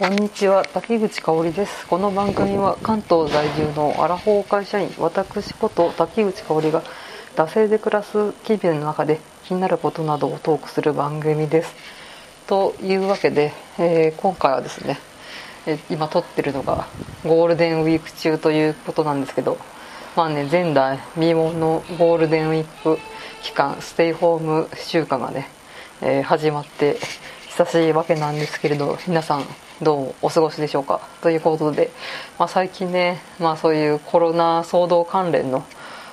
こんにちは。竹口香織です。この番組は関東在住のアラフォー会社員私こと竹口香織が惰性で暮らす日々の中で気になることなどをトークする番組です。というわけで、えー、今回はですね、えー、今撮ってるのがゴールデンウィーク中ということなんですけどまあね前代未聞のゴールデンウィーク期間ステイホーム週間がね、えー、始まって久しいわけなんですけれど皆さんどうお過ごしでしょうか？ということで、まあ、最近ね、まあ、そういうコロナ騒動関連の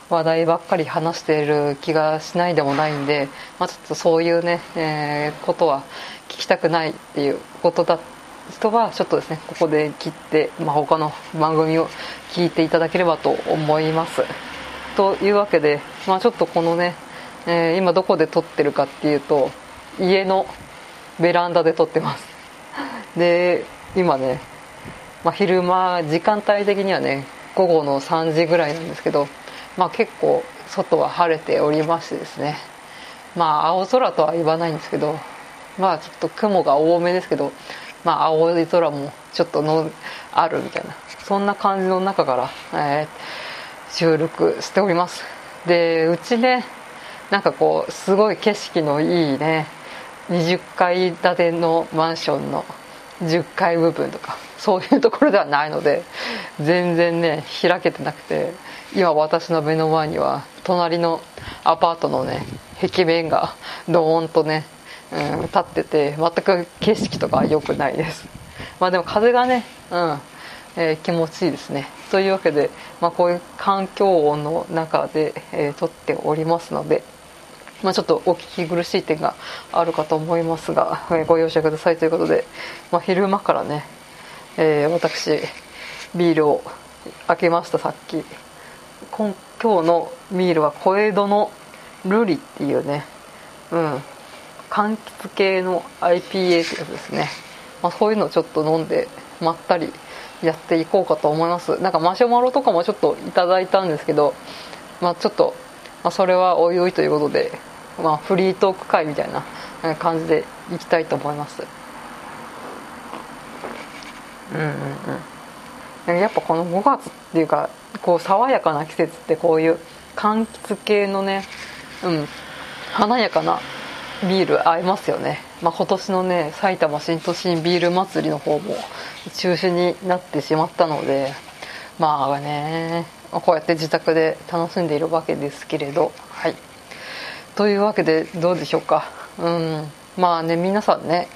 話題ばっかり話している気がしないでもないんで、まあ、ちょっとそういうね、えー、ことは聞きたくないっていうことだ人はちょっとですねここで切って、まあ、他の番組を聞いていただければと思います。というわけで、まあ、ちょっとこのね、えー、今どこで撮ってるかっていうと家のベランダで撮ってます。で今ね、まあ、昼間時間帯的にはね午後の3時ぐらいなんですけど、まあ、結構外は晴れておりましてですね。まあ青空とは言わないんですけどまあちょっと雲が多めですけどまあ青い空もちょっとのあるみたいなそんな感じの中から、えー、収録しております。でうちねなんかこうすごい景色のいいね20階建てのマンションの10階部分とかそういうところではないので全然ね開けてなくて今私の目の前には隣のアパートのね壁面がドーンとね、うん、立ってて全く景色とか良くないです。まあでも風がねうんえー、気持ちいいですね。というわけで、まあ、こういう環境音の中で、えー、撮っておりますのでまあ、ちょっとお聞き苦しい点があるかと思いますが、えー、ご容赦くださいということで、まあ、昼間からね、えー、私ビールを開けましたさっき。今今日のビールは小江戸のルリっていうねうん柑橘系の IPA ってやつですね、まあ、そういうのをちょっと飲んでまったりやっていこうかと思います。なんかマシュマロとかもちょっといただいたんですけどまあちょっとまあ、それはおいおいということで、まあ、フリートーク会みたいな感じでいきたいと思います。うんうんうん。やっぱこの5月っていうかこう爽やかな季節ってこういう柑橘系のねうん華やかなビール合いますよね、まあ、今年のね埼玉新都心ビール祭りの方も中止になってしまったのでまあね。こうやって自宅で楽しんでいるわけですけれど。はい。というわけでどうでしょうか。うん。まあね皆さんね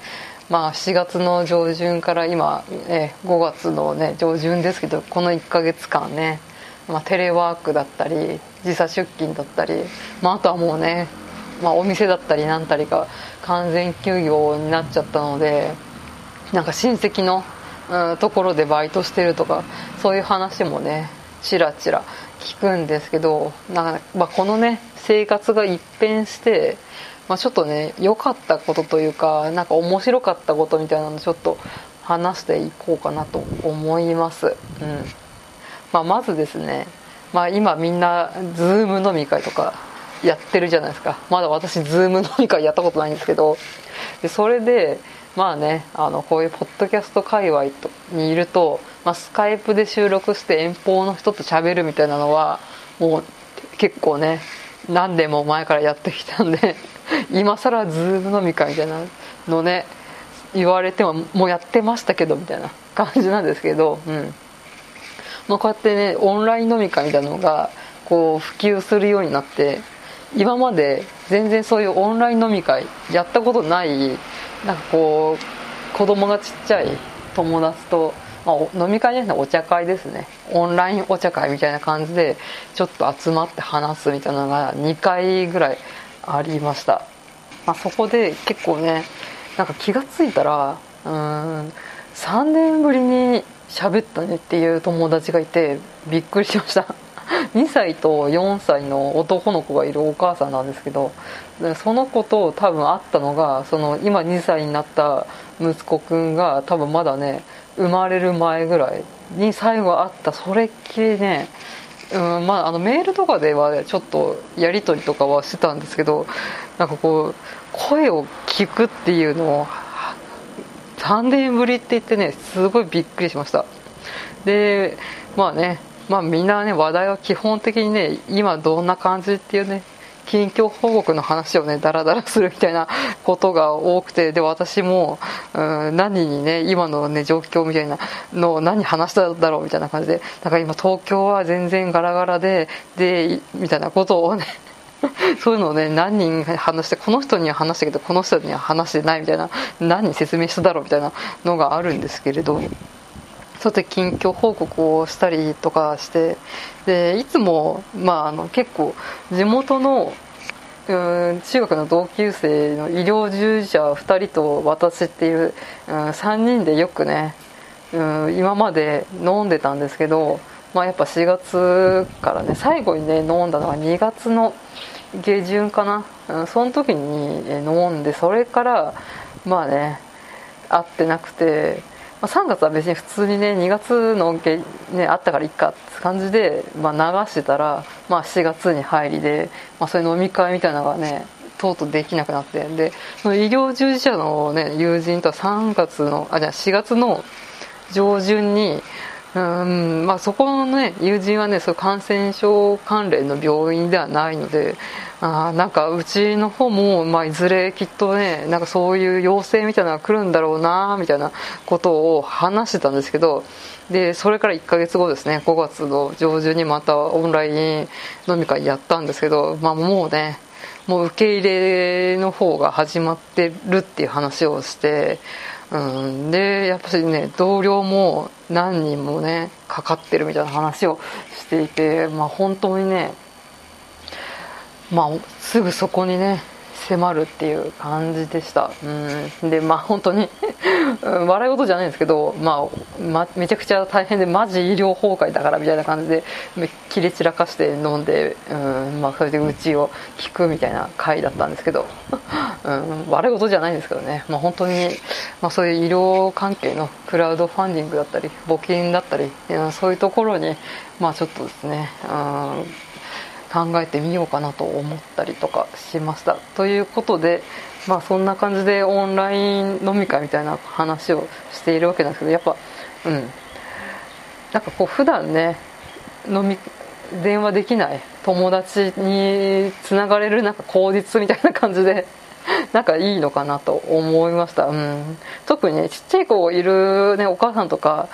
まあ4月の上旬から今、え5月のね上旬ですけどこの1ヶ月間ね、まあ、テレワークだったり時差出勤だったり、まあ、あとはもうね、まあ、お店だったりなんたりが完全休業になっちゃったのでなんか親戚の、うん、ところでバイトしてるとかそういう話もねちらちら聞くんですけどなんか、まあ、このね生活が一変して、まあ、ちょっとね良かったことというかなんか面白かったことみたいなのちょっと話していこうかなと思います、うん。まあ、まずですね、まあ、今みんな Zoom 飲み会とかやってるじゃないですか。まだ私 Zoom 飲み会やったことないんですけど。でそれでまあねあのこういうポッドキャスト界隈とにいるとまあ、スカイプで収録して遠方の人と喋るみたいなのはもう結構ね何年も前からやってきたんで 今更ズーム飲み会みたいなのね言われてももうやってましたけどみたいな 感じなんですけど、うん。まあ、こうやってねオンライン飲み会みたいなのがこう普及するようになって今まで全然そういうオンライン飲み会やったことないなんかこう子供がちっちゃい友達とまあ、飲み会じゃなくてお茶会ですね。オンラインお茶会みたいな感じでちょっと集まって話すみたいなのが2回ぐらいありました、まあ、そこで結構ねなんか気が付いたらうん3年ぶりに喋ったねっていう友達がいてびっくりしました。2歳と4歳の男の子がいるお母さんなんですけどその子と多分会ったのがその今2歳になった息子くんが多分まだね生まれる前ぐらい。に最後会った。それっきりねうんまあ、あのメールとかではちょっとやり取りとかはしてたんですけどなんかこう声を聞くっていうのを3年ぶりって言ってねすごいびっくりしました。でまあねまあみんなね話題は基本的にね今どんな感じっていうね近況報告の話をねダラダラするみたいなことが多くてで私も、うん、何にね今のね状況みたいなのを何話しただろうみたいな感じでだから今東京は全然ガラガラででみたいなことをね そういうのをね何人話してこの人には話したけどこの人には話してないみたいな何に説明しただろうみたいなのがあるんですけれど。そうやって近況報告をしたりとかしてでいつも、まあ、あの結構地元のうん中学の同級生の医療従事者2人と私っていう、うん、3人でよくね、うん、今まで飲んでたんですけど、まあ、やっぱ4月からね最後にね飲んだのは2月の下旬かな、うん、その時に飲んでそれからまあね会ってなくてまあ、3月は別に普通にね2月の恩恵、ね、あったからいっかって感じで、まあ、流してたら、まあ、7月に入りで、まあ、そういう飲み会みたいなのがねとうとうできなくなってでその医療従事者の、ね、友人とは3月のあじゃあ4月の上旬にうんまあ、そこの、ね、友人はねそう感染症関連の病院ではないのであなんかうちの方も、まあ、いずれきっとねなんかそういう要請みたいなのが来るんだろうなみたいなことを話してたんですけどでそれから1ヶ月後ですね5月の上旬にまたオンライン飲み会やったんですけど、まあ、もうねもう受け入れの方が始まってるっていう話をしてうん、でやっぱりね同僚も何人もねかかってるみたいな話をしていて、まあ、本当にね、まあ、すぐそこにね迫るっていう感じでした、うん、でまあ本当に 笑い事じゃないんですけど、まあ、まめちゃくちゃ大変でマジ医療崩壊だからみたいな感じで切れ散らかして飲んで、うんまあ、それでうちを聞くみたいな回だったんですけど、うん、笑い事じゃないんですけどね、まあ、本当に、まあ、そういう医療関係のクラウドファンディングだったり募金だったり、そういうところに、まあ、ちょっとですね、うん考えてみようかなと思ったりとかしました。ということでまあそんな感じでオンライン飲み会みたいな話をしているわけなんですけどやっぱうん。なんかこう普段ね飲み電話できない友達につながれるなんか口実みたいな感じで なんかいいのかなと思いました、うん、特にねちっちゃい子いる、ね、お母さんとか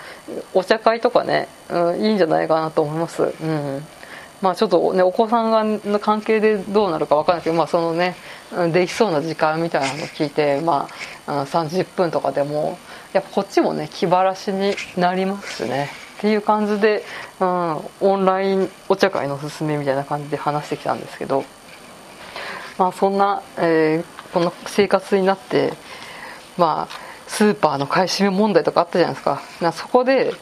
お茶会とかね、うん、いいんじゃないかなと思います、うん。まあ、ちょっとねお子さんがの関係でどうなるか分からないけど、まあ、そのねできそうな時間みたいなのを聞いて、まあ、30分とかでもやっぱこっちもね気晴らしになりますしね。っていう感じで、うん、オンラインお茶会のおすすめみたいな感じで話してきたんですけど、まあ、そんな、えー、この生活になってまあスーパーの買い占め問題とかあったじゃないですか。そこで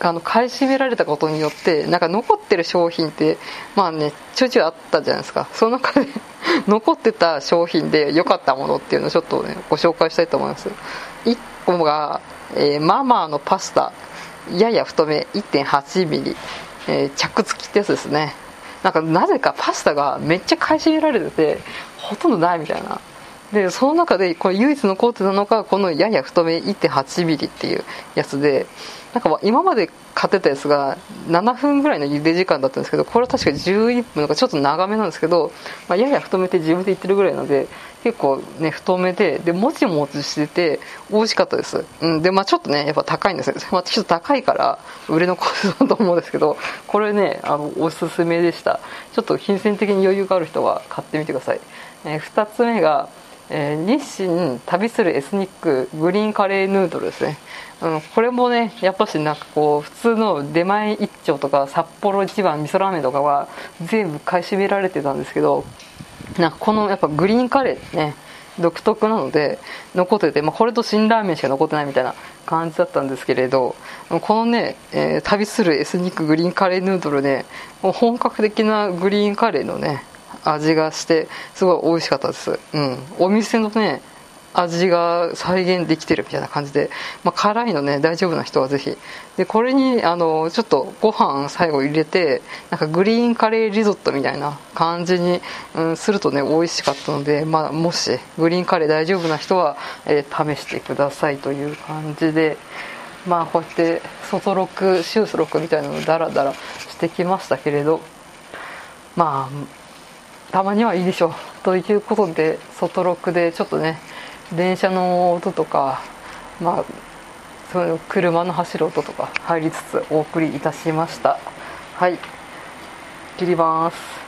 あの買い占められたことによってなんか残ってる商品ってまあねちょいちょいあったじゃないですか。その中で 残ってた商品で良かったものっていうのをちょっとねご紹介したいと思います。1個が、えー、ママのパスタ。やや太め 1.8mm、えー、着付きってやつですね。なんかなぜかパスタがめっちゃ買い占められててほとんどないみたいな。でその中でこれ唯一残ってたのがこのやや太め 1.8mm っていうやつでなんか今まで買ってたやつが7分ぐらいの茹で時間だったんですけどこれは確か11分とかちょっと長めなんですけど、まあ、やや太めって自分で言ってるぐらいなので結構ね太めででもちもちしてて美味しかったです、うん、でまあちょっとねやっぱ高いんですよ、まあ、ちょっと高いから売れ残るだと思うんですけどこれねあのおすすめでした。ちょっと金銭的に余裕がある人は買ってみてください、えー、2つ目がえー、日清旅するエスニックグリーンカレーヌードルですね、うん、これもねやっぱしなんかこう普通の出前一丁とか札幌一番味噌ラーメンとかは全部買い占められてたんですけどなんかこのやっぱグリーンカレーね独特なので残ってて、まあ、これと辛ラーメンしか残ってないみたいな感じだったんですけれどこのね、えー、旅するエスニックグリーンカレーヌードルねもう本格的なグリーンカレーのね味がしてすごい美味しかったです、うん、お店のね味が再現できてるみたいな感じで、まあ、辛いのね大丈夫な人はぜひ。でこれにあのちょっとご飯最後入れてなんかグリーンカレーリゾットみたいな感じに、うん、するとね美味しかったので、まあ、もしグリーンカレー大丈夫な人は、えー、試してくださいという感じでまあこうやって外録シュース録みたいなのダラダラしてきましたけれどまあたまにはいいでしょう。ということで外録でちょっとね電車の音とかまあその車の走る音とか入りつつお送りいたしました。はい。切ります。